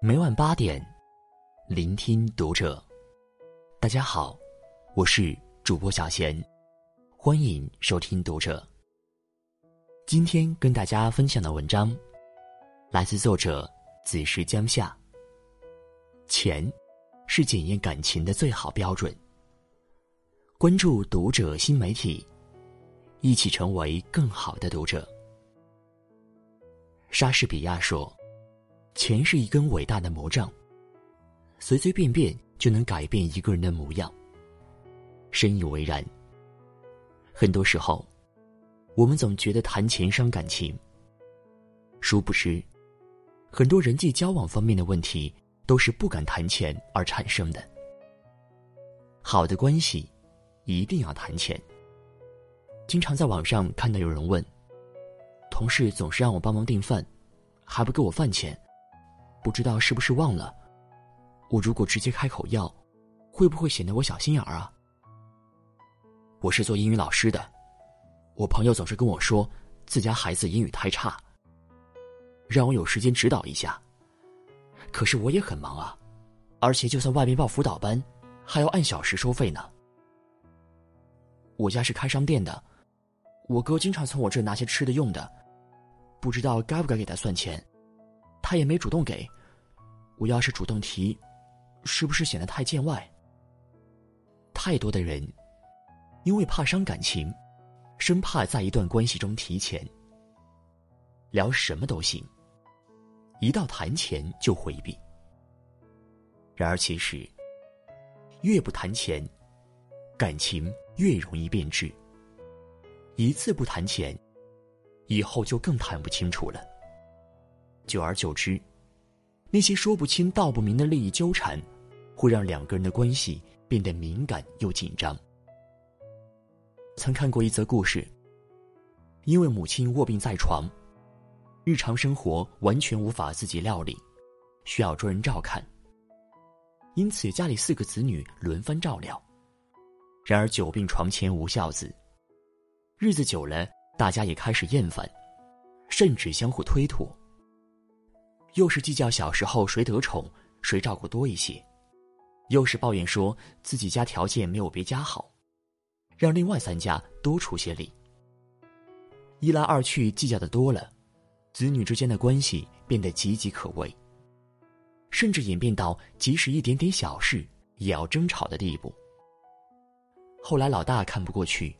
每晚八点，聆听读者。大家好，我是主播小贤，欢迎收听读者。今天跟大家分享的文章，来自作者子时江夏。钱，是检验感情的最好标准。关注读者新媒体，一起成为更好的读者。莎士比亚说。钱是一根伟大的魔杖，随随便便就能改变一个人的模样。深以为然。很多时候，我们总觉得谈钱伤感情，殊不知，很多人际交往方面的问题都是不敢谈钱而产生的。好的关系，一定要谈钱。经常在网上看到有人问：同事总是让我帮忙订饭，还不给我饭钱。不知道是不是忘了，我如果直接开口要，会不会显得我小心眼儿啊？我是做英语老师的，我朋友总是跟我说自家孩子英语太差，让我有时间指导一下。可是我也很忙啊，而且就算外面报辅导班，还要按小时收费呢。我家是开商店的，我哥经常从我这拿些吃的用的，不知道该不该给他算钱。他也没主动给，我要是主动提，是不是显得太见外？太多的人，因为怕伤感情，生怕在一段关系中提钱，聊什么都行，一到谈钱就回避。然而其实，越不谈钱，感情越容易变质。一次不谈钱，以后就更谈不清楚了。久而久之，那些说不清道不明的利益纠缠，会让两个人的关系变得敏感又紧张。曾看过一则故事，因为母亲卧病在床，日常生活完全无法自己料理，需要专人照看。因此，家里四个子女轮番照料。然而，久病床前无孝子，日子久了，大家也开始厌烦，甚至相互推脱。又是计较小时候谁得宠，谁照顾多一些；又是抱怨说自己家条件没有别家好，让另外三家多出些力。一来二去，计较的多了，子女之间的关系变得岌岌可危，甚至演变到即使一点点小事也要争吵的地步。后来老大看不过去，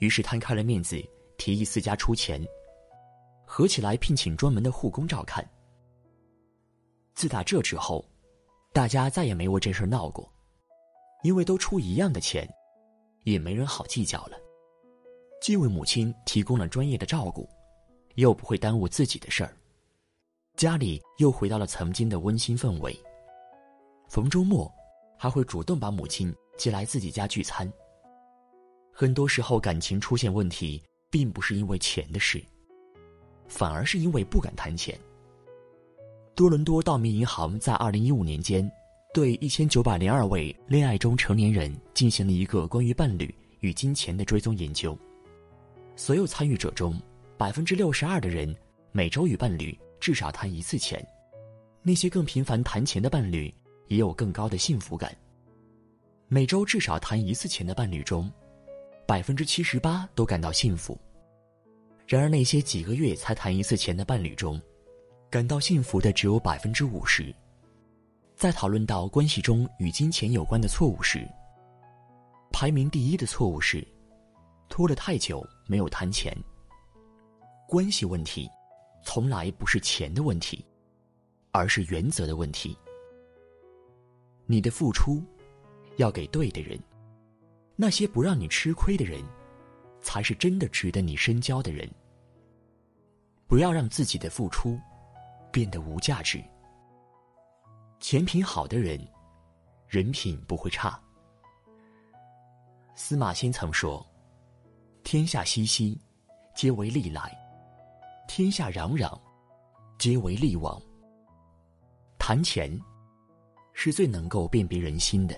于是摊开了面子，提议四家出钱，合起来聘请专门的护工照看。自打这之后，大家再也没为这事闹过，因为都出一样的钱，也没人好计较了。既为母亲提供了专业的照顾，又不会耽误自己的事儿，家里又回到了曾经的温馨氛围。逢周末，还会主动把母亲接来自己家聚餐。很多时候，感情出现问题，并不是因为钱的事，反而是因为不敢谈钱。多伦多道明银行在二零一五年间，对一千九百零二位恋爱中成年人进行了一个关于伴侣与金钱的追踪研究。所有参与者中，百分之六十二的人每周与伴侣至少谈一次钱。那些更频繁谈钱的伴侣也有更高的幸福感。每周至少谈一次钱的伴侣中，百分之七十八都感到幸福。然而，那些几个月才谈一次钱的伴侣中，感到幸福的只有百分之五十。在讨论到关系中与金钱有关的错误时，排名第一的错误是拖了太久没有谈钱。关系问题从来不是钱的问题，而是原则的问题。你的付出要给对的人，那些不让你吃亏的人，才是真的值得你深交的人。不要让自己的付出。变得无价值。钱品好的人，人品不会差。司马迁曾说：“天下熙熙，皆为利来；天下攘攘，皆为利往。”谈钱是最能够辨别人心的。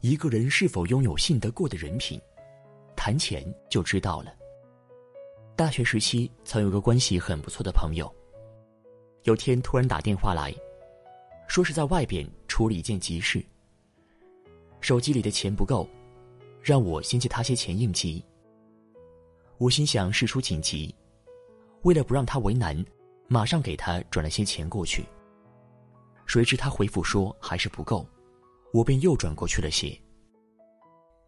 一个人是否拥有信得过的人品，谈钱就知道了。大学时期，曾有个关系很不错的朋友。有天突然打电话来，说是在外边处理一件急事，手机里的钱不够，让我先借他些钱应急。我心想事出紧急，为了不让他为难，马上给他转了些钱过去。谁知他回复说还是不够，我便又转过去了些。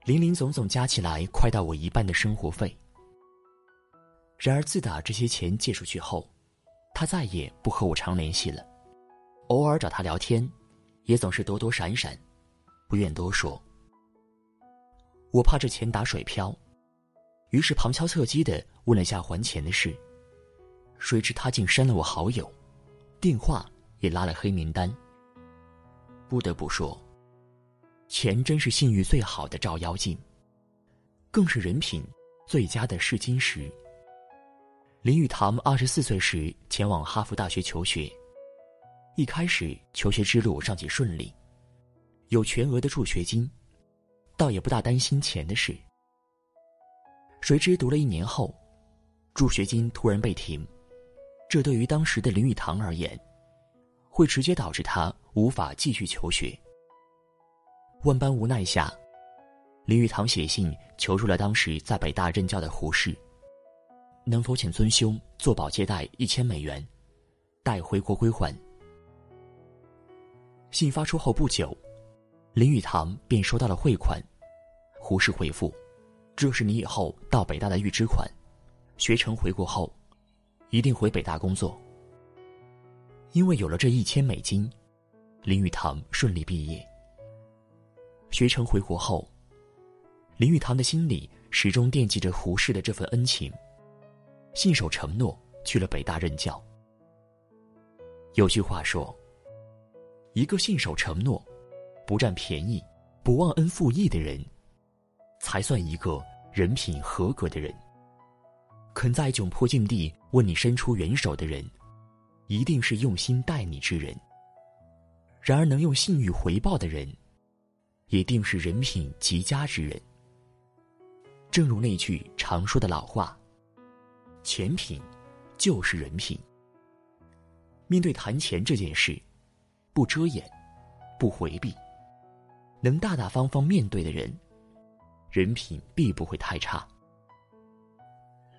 零零总总加起来快到我一半的生活费。然而自打这些钱借出去后，他再也不和我常联系了。偶尔找他聊天，也总是躲躲闪闪，不愿多说。我怕这钱打水漂，于是旁敲侧击的问了下还钱的事。谁知他竟删了我好友，电话也拉了黑名单。不得不说，钱真是信誉最好的照妖镜，更是人品最佳的试金石。林语堂二十四岁时前往哈佛大学求学。一开始求学之路尚且顺利，有全额的助学金，倒也不大担心钱的事。谁知读了一年后，助学金突然被停，这对于当时的林语堂而言，会直接导致他无法继续求学。万般无奈下，林语堂写信求助了当时在北大任教的胡适，能否请尊兄做保借贷一千美元，待回国归还。信发出后不久，林语堂便收到了汇款。胡适回复：“这是你以后到北大的预支款，学成回国后，一定回北大工作。”因为有了这一千美金，林语堂顺利毕业。学成回国后，林语堂的心里始终惦记着胡适的这份恩情，信守承诺去了北大任教。有句话说。一个信守承诺、不占便宜、不忘恩负义的人，才算一个人品合格的人。肯在窘迫境地为你伸出援手的人，一定是用心待你之人。然而，能用信誉回报的人，一定是人品极佳之人。正如那句常说的老话：“钱品就是人品。”面对谈钱这件事。不遮掩，不回避，能大大方方面对的人，人品必不会太差。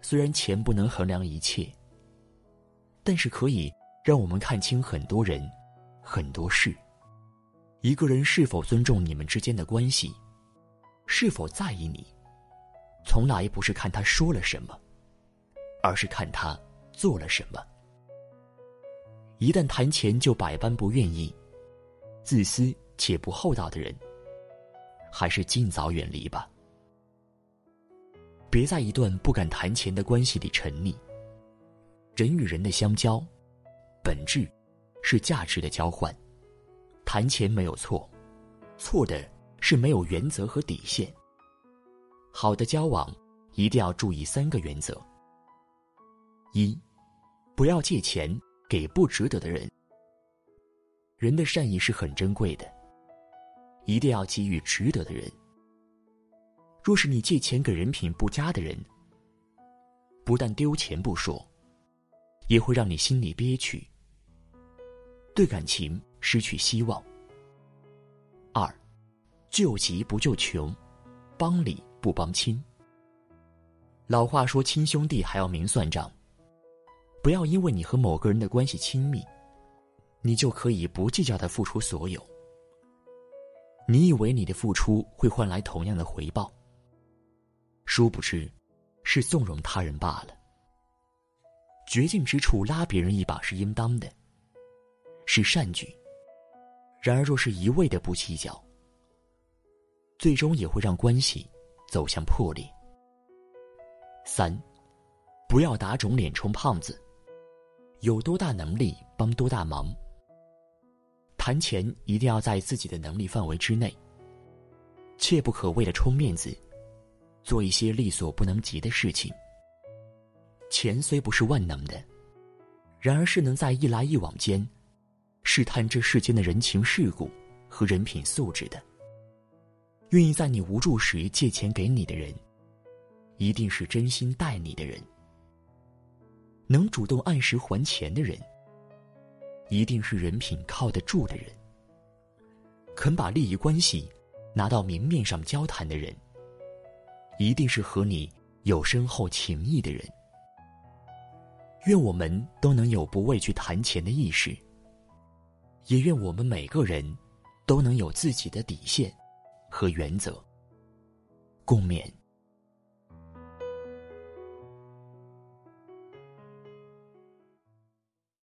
虽然钱不能衡量一切，但是可以让我们看清很多人、很多事。一个人是否尊重你们之间的关系，是否在意你，从来不是看他说了什么，而是看他做了什么。一旦谈钱就百般不愿意，自私且不厚道的人，还是尽早远离吧。别在一段不敢谈钱的关系里沉溺。人与人的相交，本质是价值的交换。谈钱没有错，错的是没有原则和底线。好的交往一定要注意三个原则：一，不要借钱。给不值得的人，人的善意是很珍贵的，一定要给予值得的人。若是你借钱给人品不佳的人，不但丢钱不说，也会让你心里憋屈，对感情失去希望。二，救急不救穷，帮理不帮亲。老话说，亲兄弟还要明算账。不要因为你和某个人的关系亲密，你就可以不计较的付出所有。你以为你的付出会换来同样的回报，殊不知，是纵容他人罢了。绝境之处拉别人一把是应当的，是善举。然而，若是一味的不计较，最终也会让关系走向破裂。三，不要打肿脸充胖子。有多大能力帮多大忙。谈钱一定要在自己的能力范围之内，切不可为了充面子，做一些力所不能及的事情。钱虽不是万能的，然而是能在一来一往间，试探这世间的人情世故和人品素质的。愿意在你无助时借钱给你的人，一定是真心待你的人。能主动按时还钱的人，一定是人品靠得住的人，肯把利益关系拿到明面上交谈的人，一定是和你有深厚情谊的人。愿我们都能有不畏惧谈钱的意识，也愿我们每个人都能有自己的底线和原则。共勉。